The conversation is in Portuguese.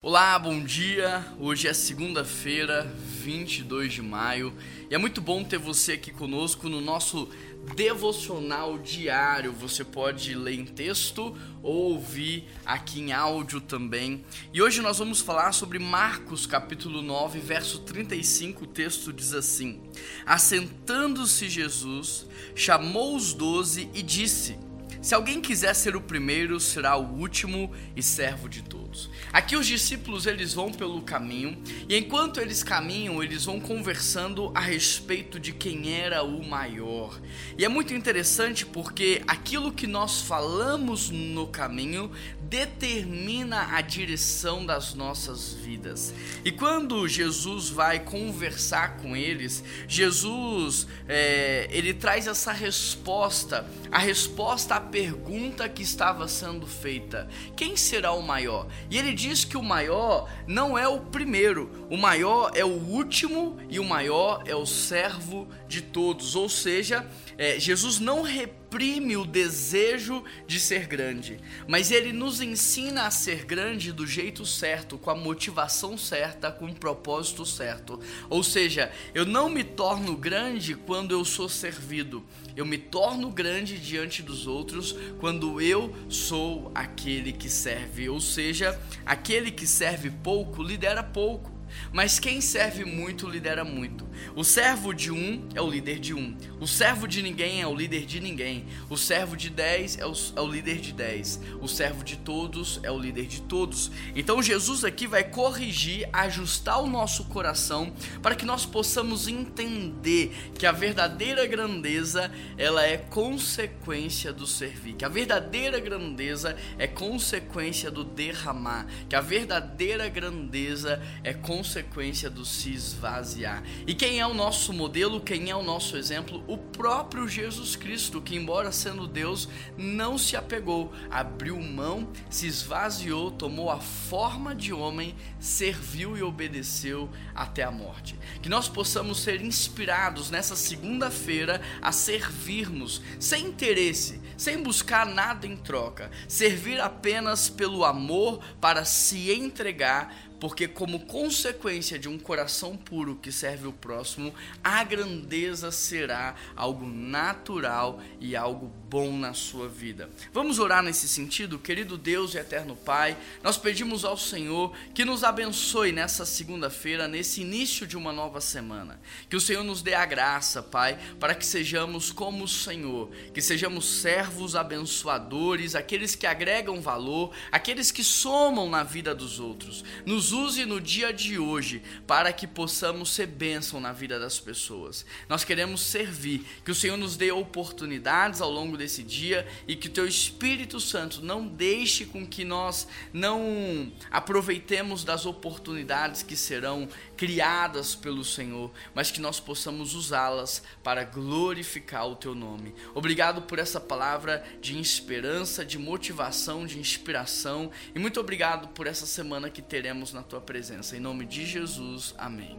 Olá, bom dia. Hoje é segunda-feira, 22 de maio, e é muito bom ter você aqui conosco no nosso devocional diário. Você pode ler em texto ou ouvir aqui em áudio também. E hoje nós vamos falar sobre Marcos, capítulo 9, verso 35. O texto diz assim: Assentando-se Jesus, chamou os doze e disse: se alguém quiser ser o primeiro, será o último e servo de todos. Aqui os discípulos eles vão pelo caminho e enquanto eles caminham, eles vão conversando a respeito de quem era o maior. E é muito interessante porque aquilo que nós falamos no caminho determina a direção das nossas vidas. E quando Jesus vai conversar com eles, Jesus é, ele traz essa resposta, a resposta à pergunta que estava sendo feita: quem será o maior? E ele diz que o maior não é o primeiro, o maior é o último e o maior é o servo de todos. Ou seja, é, Jesus não reprime o desejo de ser grande, mas ele nos ensina a ser grande do jeito certo, com a motivação certa, com o propósito certo. Ou seja, eu não me torno grande quando eu sou servido, eu me torno grande diante dos outros quando eu sou aquele que serve. Ou seja, aquele que serve pouco lidera pouco. Mas quem serve muito lidera muito. O servo de um é o líder de um. O servo de ninguém é o líder de ninguém. O servo de dez é o, é o líder de dez. O servo de todos é o líder de todos. Então Jesus aqui vai corrigir, ajustar o nosso coração para que nós possamos entender que a verdadeira grandeza ela é consequência do servir. Que a verdadeira grandeza é consequência do derramar. Que a verdadeira grandeza é consequência consequência do se esvaziar. E quem é o nosso modelo, quem é o nosso exemplo? O próprio Jesus Cristo, que, embora sendo Deus, não se apegou, abriu mão, se esvaziou, tomou a forma de homem, serviu e obedeceu até a morte. Que nós possamos ser inspirados nessa segunda-feira a servirmos sem interesse, sem buscar nada em troca, servir apenas pelo amor para se entregar porque, como consequência de um coração puro que serve o próximo, a grandeza será algo natural e algo bom na sua vida. Vamos orar nesse sentido, querido Deus e eterno Pai. Nós pedimos ao Senhor que nos abençoe nessa segunda-feira, nesse início de uma nova semana. Que o Senhor nos dê a graça, Pai, para que sejamos como o Senhor, que sejamos servos abençoadores, aqueles que agregam valor, aqueles que somam na vida dos outros. Nos use no dia de hoje para que possamos ser bênção na vida das pessoas. Nós queremos servir, que o Senhor nos dê oportunidades ao longo desse dia e que o Teu Espírito Santo não deixe com que nós não aproveitemos das oportunidades que serão criadas pelo Senhor, mas que nós possamos usá-las para glorificar o Teu nome. Obrigado por essa palavra de esperança, de motivação, de inspiração e muito obrigado por essa semana que teremos na tua presença. Em nome de Jesus, amém.